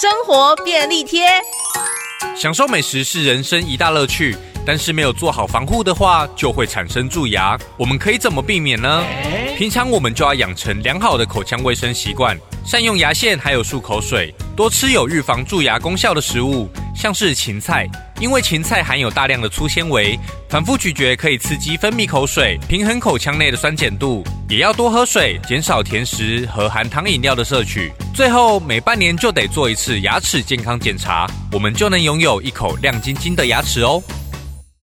生活便利贴。享受美食是人生一大乐趣，但是没有做好防护的话，就会产生蛀牙。我们可以怎么避免呢？平常我们就要养成良好的口腔卫生习惯，善用牙线，还有漱口水，多吃有预防蛀牙功效的食物，像是芹菜，因为芹菜含有大量的粗纤维，反复咀嚼可以刺激分泌口水，平衡口腔内的酸碱度。也要多喝水，减少甜食和含糖饮料的摄取。最后，每半年就得做一次牙齿健康检查，我们就能拥有一口亮晶晶的牙齿哦。